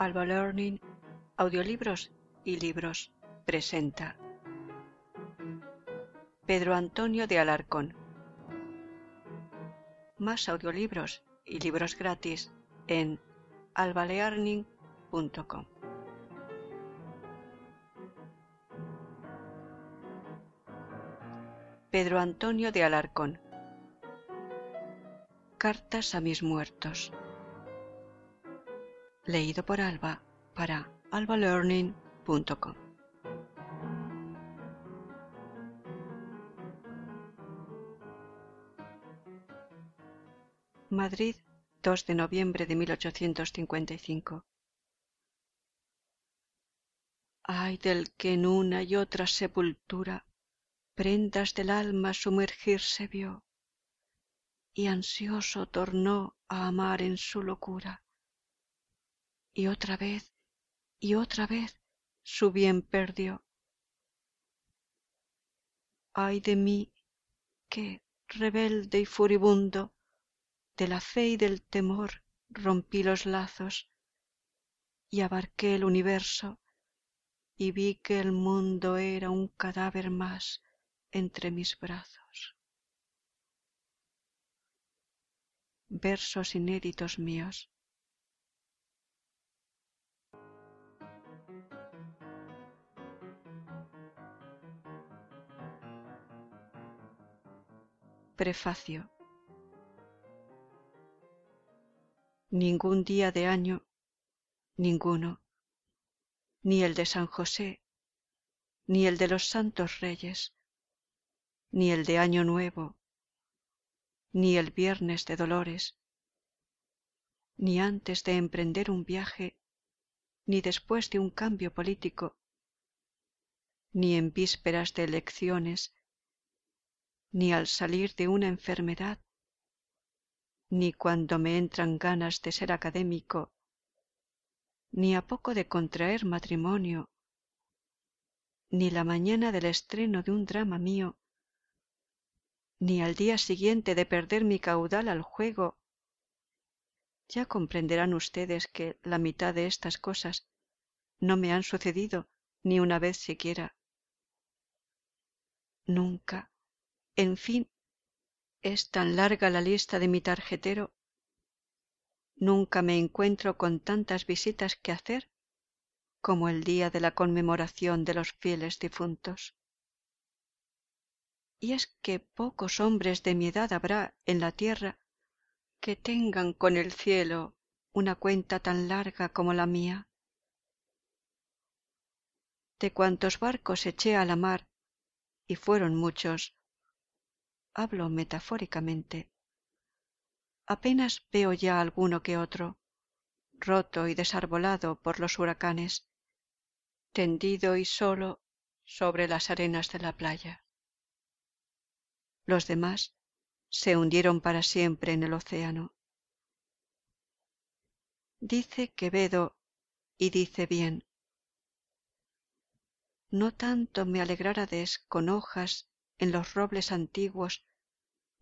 Alba Learning, audiolibros y libros, presenta Pedro Antonio de Alarcón. Más audiolibros y libros gratis en albalearning.com. Pedro Antonio de Alarcón. Cartas a mis muertos. Leído por Alba para albalearning.com. Madrid, 2 de noviembre de 1855. Ay del que en una y otra sepultura prendas del alma sumergirse vio y ansioso tornó a amar en su locura y otra vez y otra vez su bien perdió. Ay de mí que rebelde y furibundo de la fe y del temor rompí los lazos y abarqué el universo y vi que el mundo era un cadáver más entre mis brazos. Versos inéditos míos Prefacio. Ningún día de año, ninguno, ni el de San José, ni el de los Santos Reyes, ni el de Año Nuevo, ni el Viernes de Dolores, ni antes de emprender un viaje, ni después de un cambio político, ni en vísperas de elecciones, ni al salir de una enfermedad, ni cuando me entran ganas de ser académico, ni a poco de contraer matrimonio, ni la mañana del estreno de un drama mío, ni al día siguiente de perder mi caudal al juego. Ya comprenderán ustedes que la mitad de estas cosas no me han sucedido ni una vez siquiera. Nunca, en fin, es tan larga la lista de mi tarjetero. Nunca me encuentro con tantas visitas que hacer como el día de la conmemoración de los fieles difuntos. Y es que pocos hombres de mi edad habrá en la tierra que tengan con el cielo una cuenta tan larga como la mía. De cuantos barcos eché a la mar, y fueron muchos, hablo metafóricamente, apenas veo ya alguno que otro, roto y desarbolado por los huracanes, tendido y solo sobre las arenas de la playa. Los demás se hundieron para siempre en el océano. Dice Quevedo, y dice bien, no tanto me alegrárades con hojas en los robles antiguos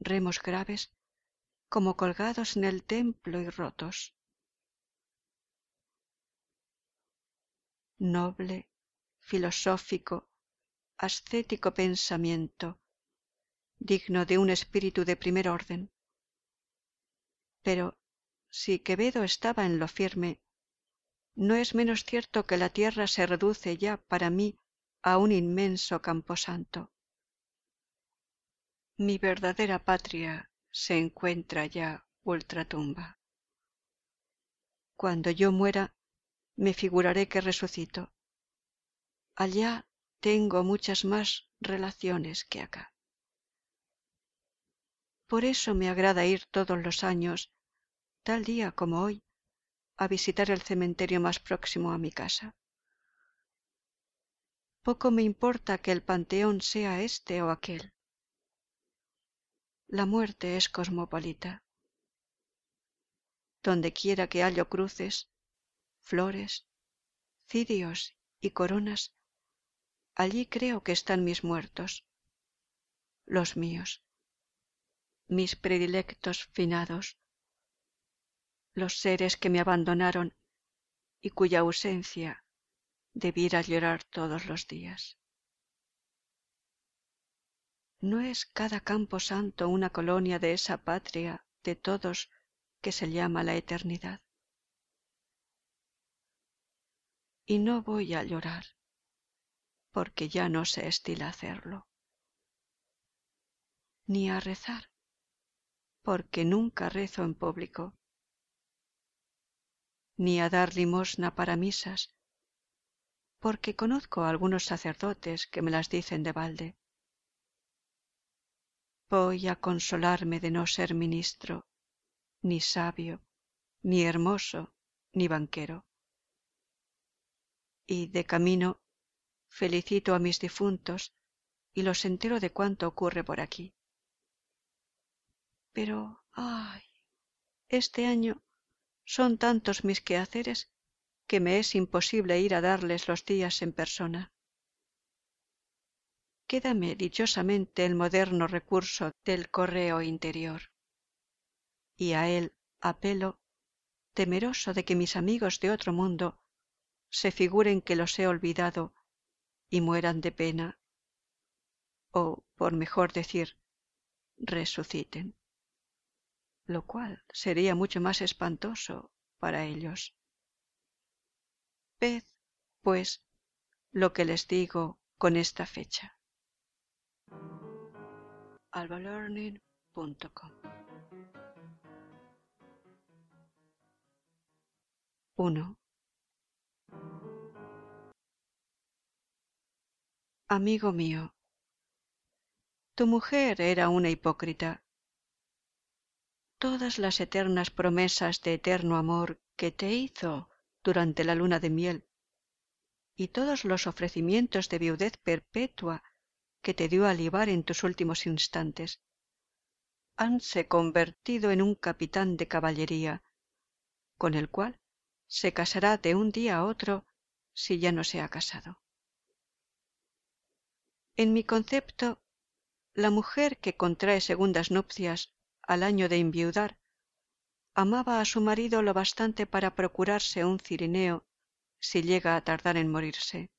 remos graves como colgados en el templo y rotos. Noble, filosófico, ascético pensamiento, digno de un espíritu de primer orden. Pero si Quevedo estaba en lo firme, no es menos cierto que la tierra se reduce ya para mí a un inmenso camposanto mi verdadera patria se encuentra ya ultratumba. Cuando yo muera, me figuraré que resucito. Allá tengo muchas más relaciones que acá. Por eso me agrada ir todos los años, tal día como hoy, a visitar el cementerio más próximo a mi casa. Poco me importa que el panteón sea este o aquel la muerte es cosmopolita. Donde quiera que hallo cruces, flores, cirios y coronas, allí creo que están mis muertos, los míos, mis predilectos finados, los seres que me abandonaron y cuya ausencia debiera llorar todos los días. ¿No es cada campo santo una colonia de esa patria de todos que se llama la eternidad? Y no voy a llorar, porque ya no se estila hacerlo, ni a rezar, porque nunca rezo en público, ni a dar limosna para misas, porque conozco a algunos sacerdotes que me las dicen de balde. Voy a consolarme de no ser ministro, ni sabio, ni hermoso, ni banquero. Y de camino felicito a mis difuntos y los entero de cuanto ocurre por aquí. Pero, ay, este año son tantos mis quehaceres que me es imposible ir a darles los días en persona. Quédame dichosamente el moderno recurso del correo interior. Y a él apelo, temeroso de que mis amigos de otro mundo se figuren que los he olvidado y mueran de pena, o, por mejor decir, resuciten, lo cual sería mucho más espantoso para ellos. Ved, pues, lo que les digo con esta fecha. albalearning.com 1. Amigo mío, tu mujer era una hipócrita. Todas las eternas promesas de eterno amor que te hizo durante la luna de miel, y todos los ofrecimientos de viudez perpetua que te dio a libar en tus últimos instantes, hanse convertido en un capitán de caballería, con el cual se casará de un día a otro si ya no se ha casado. En mi concepto, la mujer que contrae segundas nupcias al año de enviudar amaba a su marido lo bastante para procurarse un cirineo si llega a tardar en morirse.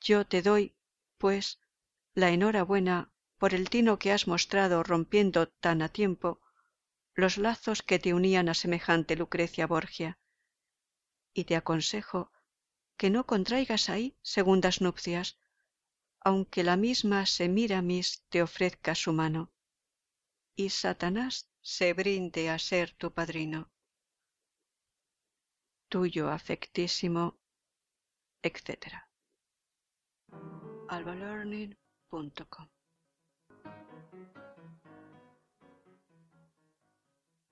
Yo te doy, pues, la enhorabuena por el tino que has mostrado rompiendo tan a tiempo los lazos que te unían a semejante Lucrecia Borgia, y te aconsejo que no contraigas ahí segundas nupcias, aunque la misma Semiramis te ofrezca su mano, y Satanás se brinde a ser tu padrino. Tuyo afectísimo, etc. albalearning.com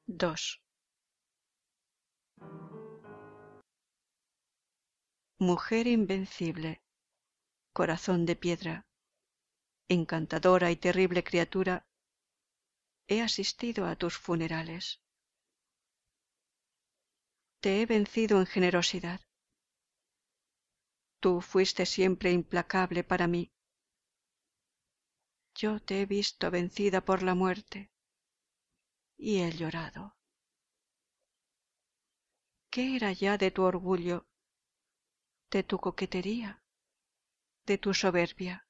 2. Mujer invencible, corazón de piedra, encantadora y terrible criatura he asistido a tus funerales. Te he vencido en generosidad. Tú fuiste siempre implacable para mí. Yo te he visto vencida por la muerte y he llorado. ¿Qué era ya de tu orgullo, de tu coquetería, de tu soberbia?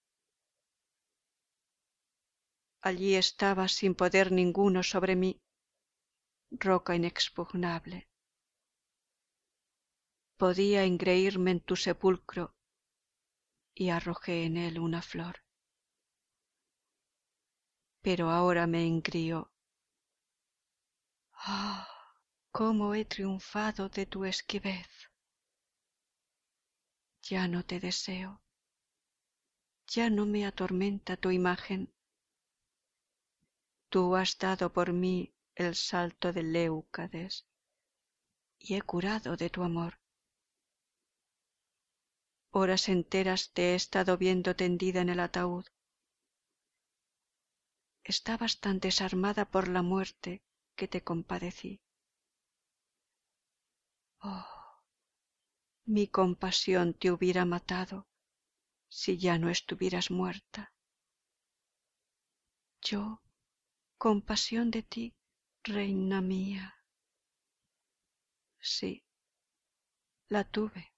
allí estabas sin poder ninguno sobre mí, roca inexpugnable. Podía engreírme en tu sepulcro y arrojé en él una flor. Pero ahora me engrío. ¡Ah! cómo he triunfado de tu esquivez. Ya no te deseo, ya no me atormenta tu imagen, Tú has dado por mí el salto de Leucades y he curado de tu amor. Horas enteras te he estado viendo tendida en el ataúd. Estabas tan desarmada por la muerte que te compadecí. Oh, mi compasión te hubiera matado si ya no estuvieras muerta. Yo compasión de ti, reina mía. Sí, la tuve.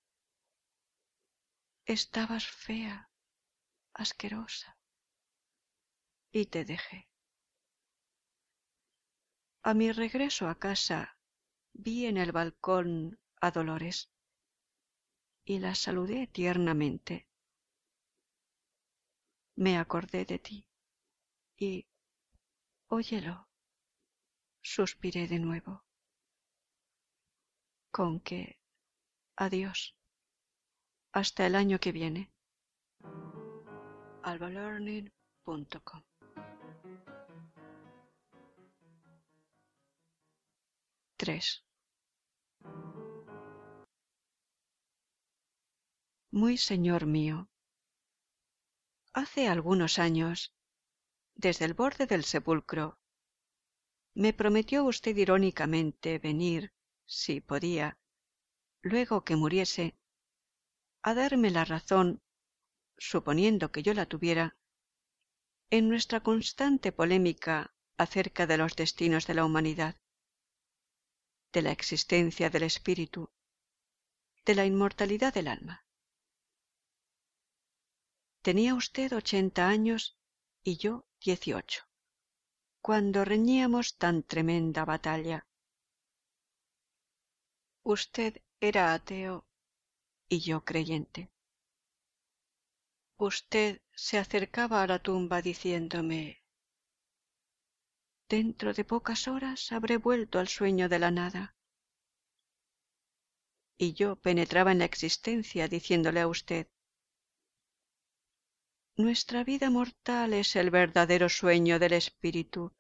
Estabas fea, asquerosa, y te dejé. A mi regreso a casa vi en el balcón a Dolores y la saludé tiernamente. Me acordé de ti y, óyelo, suspiré de nuevo. Con que, adiós, hasta el año que viene. albalearning.com 3. Muy señor mío, hace algunos años, desde el borde del sepulcro, me prometió usted irónicamente venir, si podía, luego que muriese, a darme la razón, suponiendo que yo la tuviera, en nuestra constante polémica acerca de los destinos de la humanidad de la existencia del espíritu, de la inmortalidad del alma. Tenía usted ochenta años y yo dieciocho, cuando reñíamos tan tremenda batalla. Usted era ateo y yo creyente. Usted se acercaba a la tumba diciéndome Dentro de pocas horas habré vuelto al sueño de la nada. Y yo penetraba en la existencia diciéndole a usted, Nuestra vida mortal es el verdadero sueño del espíritu,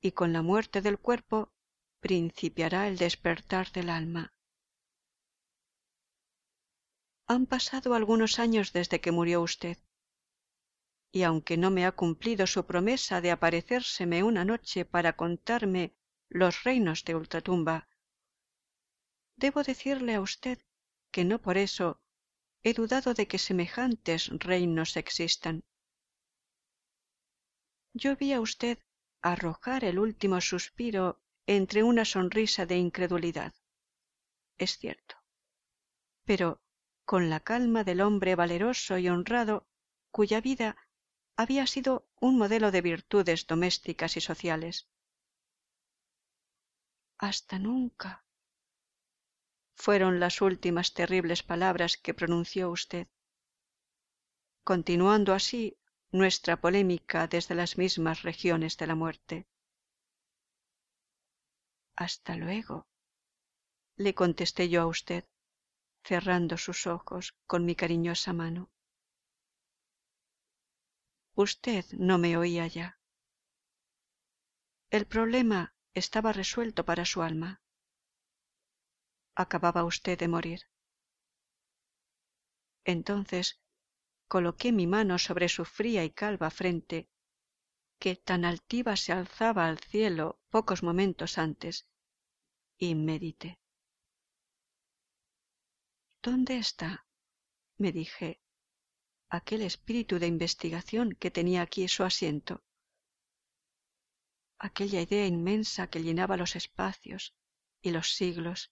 y con la muerte del cuerpo principiará el despertar del alma. Han pasado algunos años desde que murió usted y aunque no me ha cumplido su promesa de aparecérseme una noche para contarme los reinos de ultratumba, debo decirle a usted que no por eso he dudado de que semejantes reinos existan. Yo vi a usted arrojar el último suspiro entre una sonrisa de incredulidad. Es cierto. Pero con la calma del hombre valeroso y honrado cuya vida había sido un modelo de virtudes domésticas y sociales. Hasta nunca fueron las últimas terribles palabras que pronunció usted, continuando así nuestra polémica desde las mismas regiones de la muerte. Hasta luego, le contesté yo a usted, cerrando sus ojos con mi cariñosa mano. Usted no me oía ya. El problema estaba resuelto para su alma. Acababa usted de morir. Entonces coloqué mi mano sobre su fría y calva frente, que tan altiva se alzaba al cielo pocos momentos antes, y medité. ¿Dónde está? me dije aquel espíritu de investigación que tenía aquí su asiento, aquella idea inmensa que llenaba los espacios y los siglos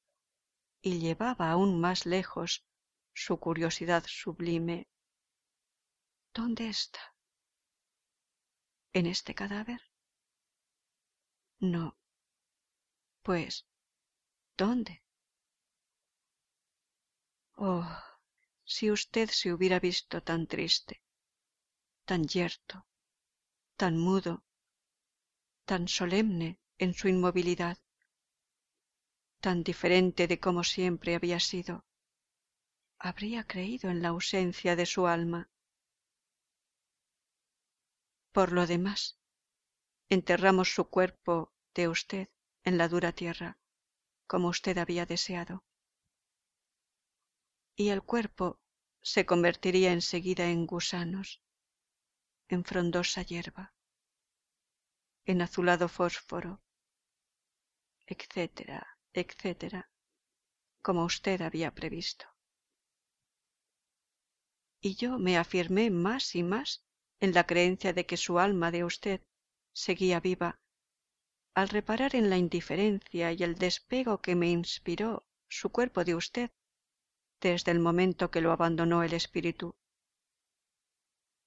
y llevaba aún más lejos su curiosidad sublime. ¿Dónde está? ¿En este cadáver? No. Pues, ¿dónde? Oh, si usted se hubiera visto tan triste, tan yerto, tan mudo, tan solemne en su inmovilidad, tan diferente de como siempre había sido, habría creído en la ausencia de su alma. Por lo demás, enterramos su cuerpo de usted en la dura tierra, como usted había deseado y el cuerpo se convertiría enseguida en gusanos, en frondosa hierba, en azulado fósforo, etcétera, etcétera, como usted había previsto. Y yo me afirmé más y más en la creencia de que su alma de usted seguía viva, al reparar en la indiferencia y el despego que me inspiró su cuerpo de usted desde el momento que lo abandonó el espíritu.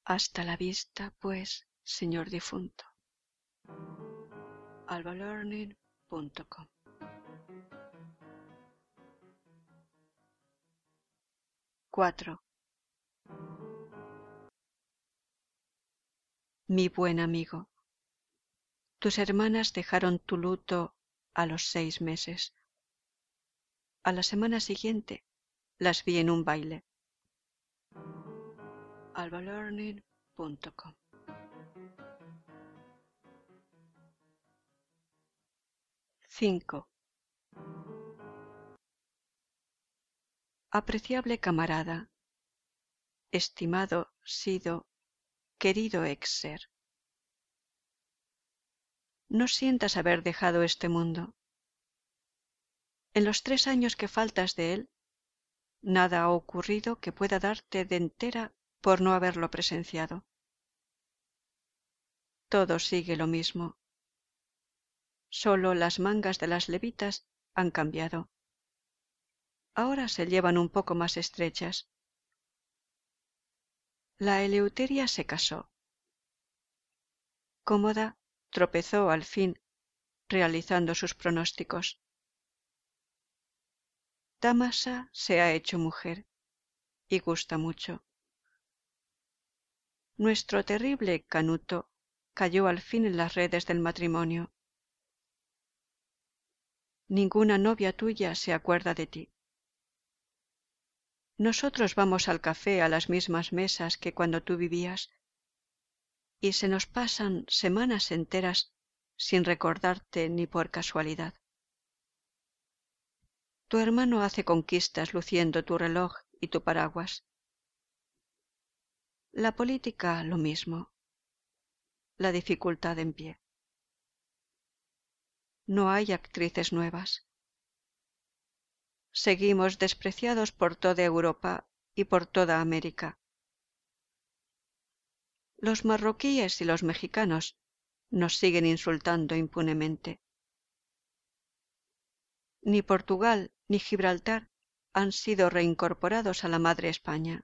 Hasta la vista, pues, señor difunto. albalearning.com 4. Mi buen amigo, tus hermanas dejaron tu luto a los seis meses. A la semana siguiente las vi en un baile. albalearning.com 5. Apreciable camarada, estimado Sido, querido ex ser. No sientas haber dejado este mundo. En los tres años que faltas de él, nada ha ocurrido que pueda darte de entera por no haberlo presenciado. Todo sigue lo mismo. Solo las mangas de las levitas han cambiado. Ahora se llevan un poco más estrechas. La Eleuteria se casó. Cómoda tropezó al fin realizando sus pronósticos. Damasa se ha hecho mujer y gusta mucho. Nuestro terrible Canuto cayó al fin en las redes del matrimonio. Ninguna novia tuya se acuerda de ti. Nosotros vamos al café a las mismas mesas que cuando tú vivías y se nos pasan semanas enteras sin recordarte ni por casualidad. Tu hermano hace conquistas luciendo tu reloj y tu paraguas. La política lo mismo. La dificultad en pie. No hay actrices nuevas. Seguimos despreciados por toda Europa y por toda América. Los marroquíes y los mexicanos nos siguen insultando impunemente ni Portugal ni Gibraltar han sido reincorporados a la madre España.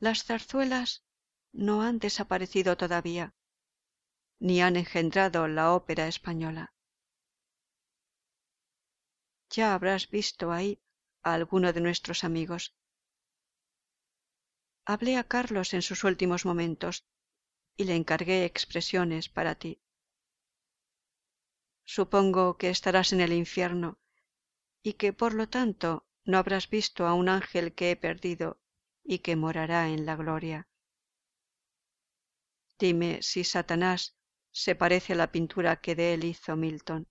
Las zarzuelas no han desaparecido todavía, ni han engendrado la ópera española. Ya habrás visto ahí a alguno de nuestros amigos. Hablé a Carlos en sus últimos momentos y le encargué expresiones para ti. Supongo que estarás en el infierno y que por lo tanto no habrás visto a un ángel que he perdido y que morará en la gloria. Dime si Satanás se parece a la pintura que de él hizo Milton.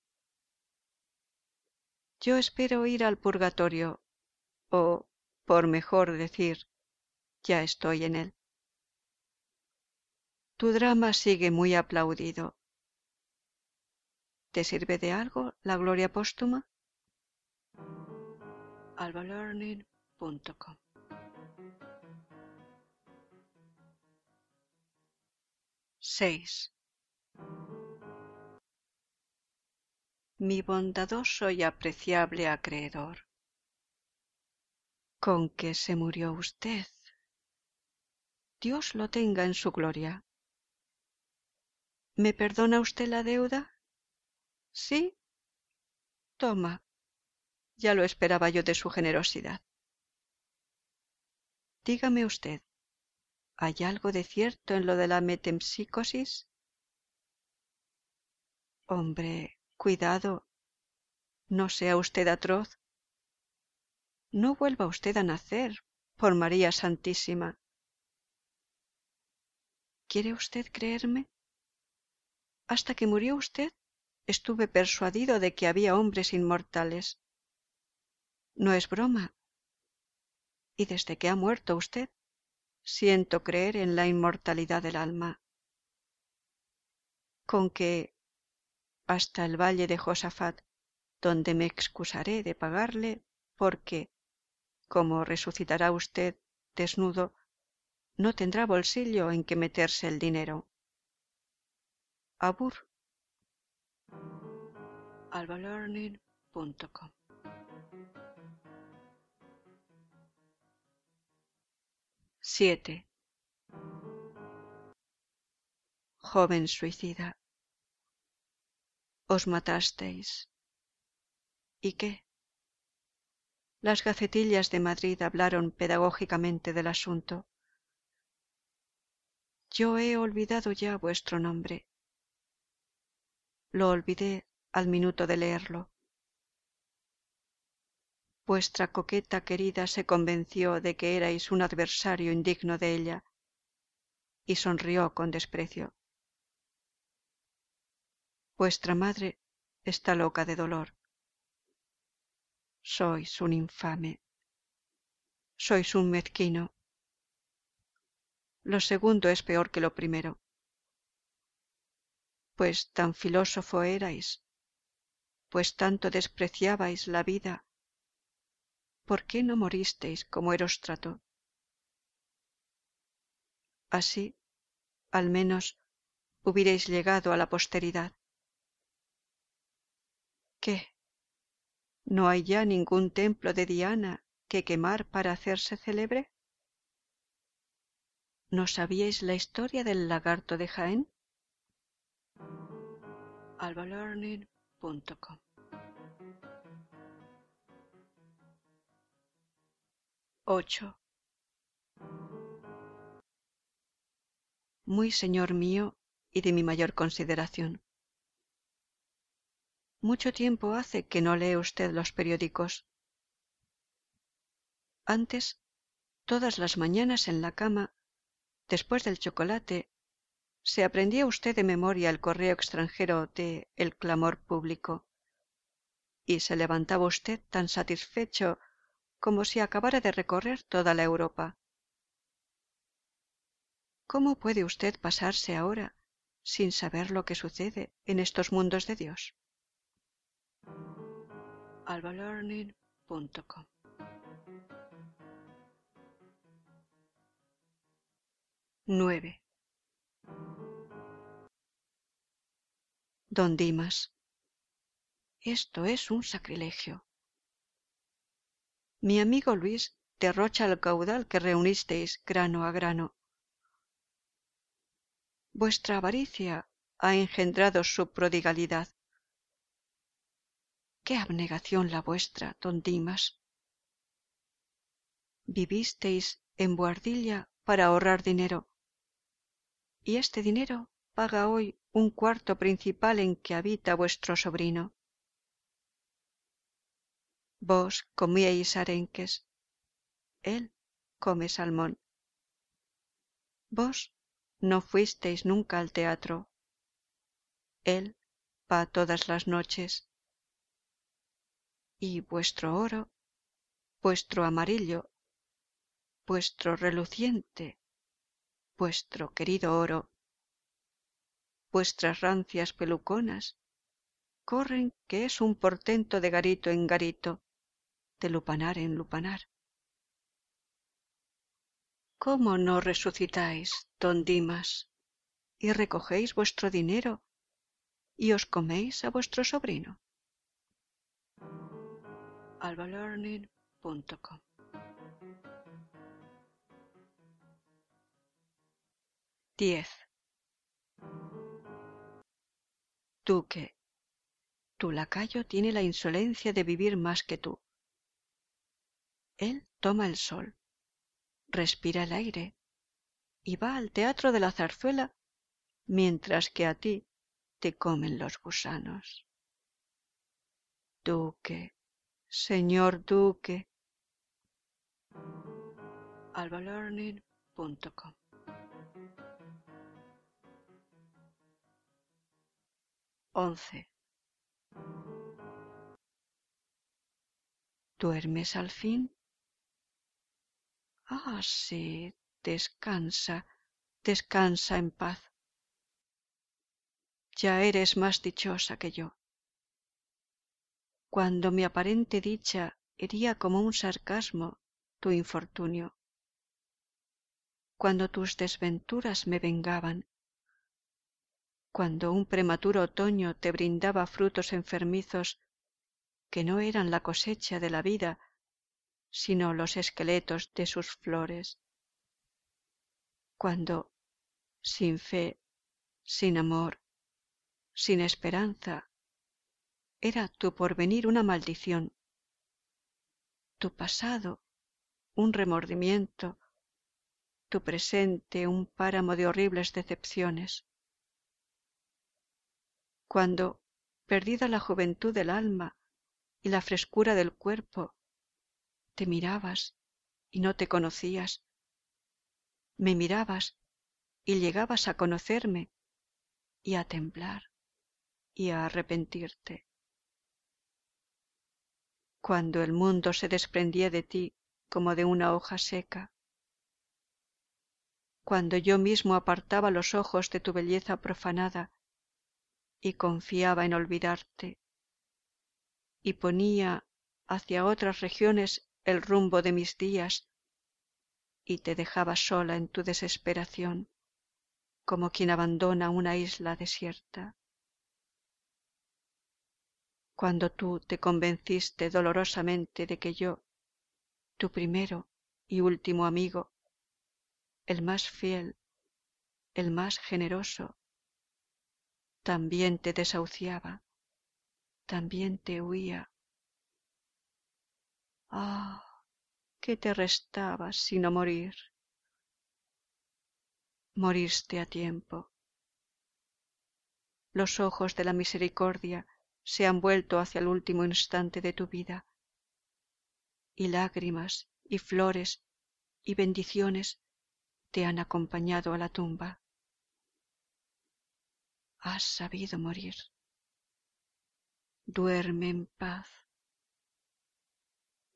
Yo espero ir al purgatorio, o, por mejor decir, ya estoy en él. Tu drama sigue muy aplaudido ¿Te sirve de algo la gloria póstuma? albalearning.com 6. Mi bondadoso y apreciable acreedor. Con que se murió usted. Dios lo tenga en su gloria. ¿Me perdona usted la deuda? ¿Sí? Toma. Ya lo esperaba yo de su generosidad. Dígame usted, ¿hay algo de cierto en lo de la metempsicosis? Hombre, cuidado. No sea usted atroz. No vuelva usted a nacer, por María Santísima. ¿Quiere usted creerme? Hasta que murió usted, estuve persuadido de que había hombres inmortales. No es broma. Y desde que ha muerto usted, siento creer en la inmortalidad del alma. Con que hasta el valle de Josafat, donde me excusaré de pagarle, porque, como resucitará usted desnudo, no tendrá bolsillo en que meterse el dinero. Abur albalearning.com. Siete. Joven suicida. Os matasteis. ¿Y qué? Las gacetillas de Madrid hablaron pedagógicamente del asunto. Yo he olvidado ya vuestro nombre. Lo olvidé al minuto de leerlo. Vuestra coqueta querida se convenció de que erais un adversario indigno de ella y sonrió con desprecio. Vuestra madre está loca de dolor. Sois un infame. Sois un mezquino. Lo segundo es peor que lo primero. Pues tan filósofo erais, pues tanto despreciabais la vida, ¿por qué no moristeis como Erostrato? Así, al menos, hubierais llegado a la posteridad. ¿Qué? ¿No hay ya ningún templo de Diana que quemar para hacerse célebre? ¿No sabíais la historia del lagarto de Jaén? albalearning.com 8. Muy señor mío y de mi mayor consideración. Mucho tiempo hace que no lee usted los periódicos. Antes, todas las mañanas en la cama, después del chocolate, se aprendía usted de memoria el correo extranjero de El clamor público y se levantaba usted tan satisfecho como si acabara de recorrer toda la Europa. ¿Cómo puede usted pasarse ahora sin saber lo que sucede en estos mundos de Dios? albalearning.com 9. Don Dimas, esto es un sacrilegio. Mi amigo Luis derrocha el caudal que reunisteis grano a grano. Vuestra avaricia ha engendrado su prodigalidad. Qué abnegación la vuestra, don Dimas. Vivisteis en Boardilla para ahorrar dinero, y este dinero paga hoy un cuarto principal en que habita vuestro sobrino. Vos comíais arenques, él come salmón. Vos no fuisteis nunca al teatro, él va todas las noches. Y vuestro oro, vuestro amarillo, vuestro reluciente, vuestro querido oro, vuestras rancias peluconas, corren que es un portento de garito en garito, de lupanar en lupanar. ¿Cómo no resucitáis, don Dimas, y recogéis vuestro dinero y os coméis a vuestro sobrino? 10. Duque, tu lacayo tiene la insolencia de vivir más que tú. Él toma el sol, respira el aire y va al teatro de la zarzuela mientras que a ti te comen los gusanos. Duque, señor Duque. 11. ¿Duermes al fin? Ah, sí, descansa, descansa en paz. Ya eres más dichosa que yo. Cuando mi aparente dicha hería como un sarcasmo tu infortunio, cuando tus desventuras me vengaban, cuando un prematuro otoño te brindaba frutos enfermizos que no eran la cosecha de la vida, sino los esqueletos de sus flores. Cuando, sin fe, sin amor, sin esperanza, era tu porvenir una maldición, tu pasado un remordimiento, tu presente un páramo de horribles decepciones. Cuando, perdida la juventud del alma y la frescura del cuerpo, te mirabas y no te conocías, me mirabas y llegabas a conocerme y a temblar y a arrepentirte. Cuando el mundo se desprendía de ti como de una hoja seca, cuando yo mismo apartaba los ojos de tu belleza profanada y confiaba en olvidarte, y ponía hacia otras regiones el rumbo de mis días, y te dejaba sola en tu desesperación, como quien abandona una isla desierta. Cuando tú te convenciste dolorosamente de que yo, tu primero y último amigo, el más fiel, el más generoso, también te desahuciaba, también te huía. Ah, ¿qué te restaba sino morir? Moriste a tiempo. Los ojos de la misericordia se han vuelto hacia el último instante de tu vida, y lágrimas y flores y bendiciones te han acompañado a la tumba. Has sabido morir. Duerme en paz.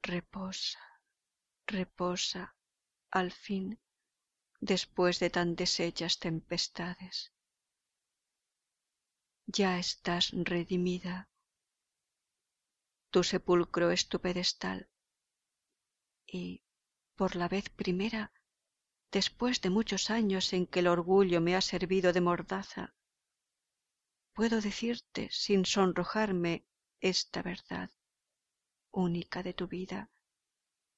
Reposa, reposa, al fin, después de tan deshechas tempestades. Ya estás redimida. Tu sepulcro es tu pedestal y, por la vez primera, después de muchos años en que el orgullo me ha servido de mordaza, puedo decirte sin sonrojarme esta verdad única de tu vida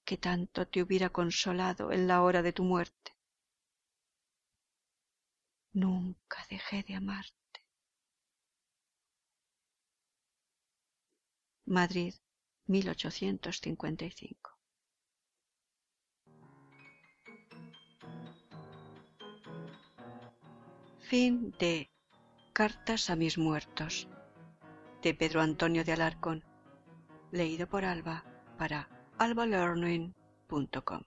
que tanto te hubiera consolado en la hora de tu muerte. Nunca dejé de amarte. Madrid, 1855. Fin de Cartas a mis muertos de Pedro Antonio de Alarcón, leído por Alba para albalearning.com.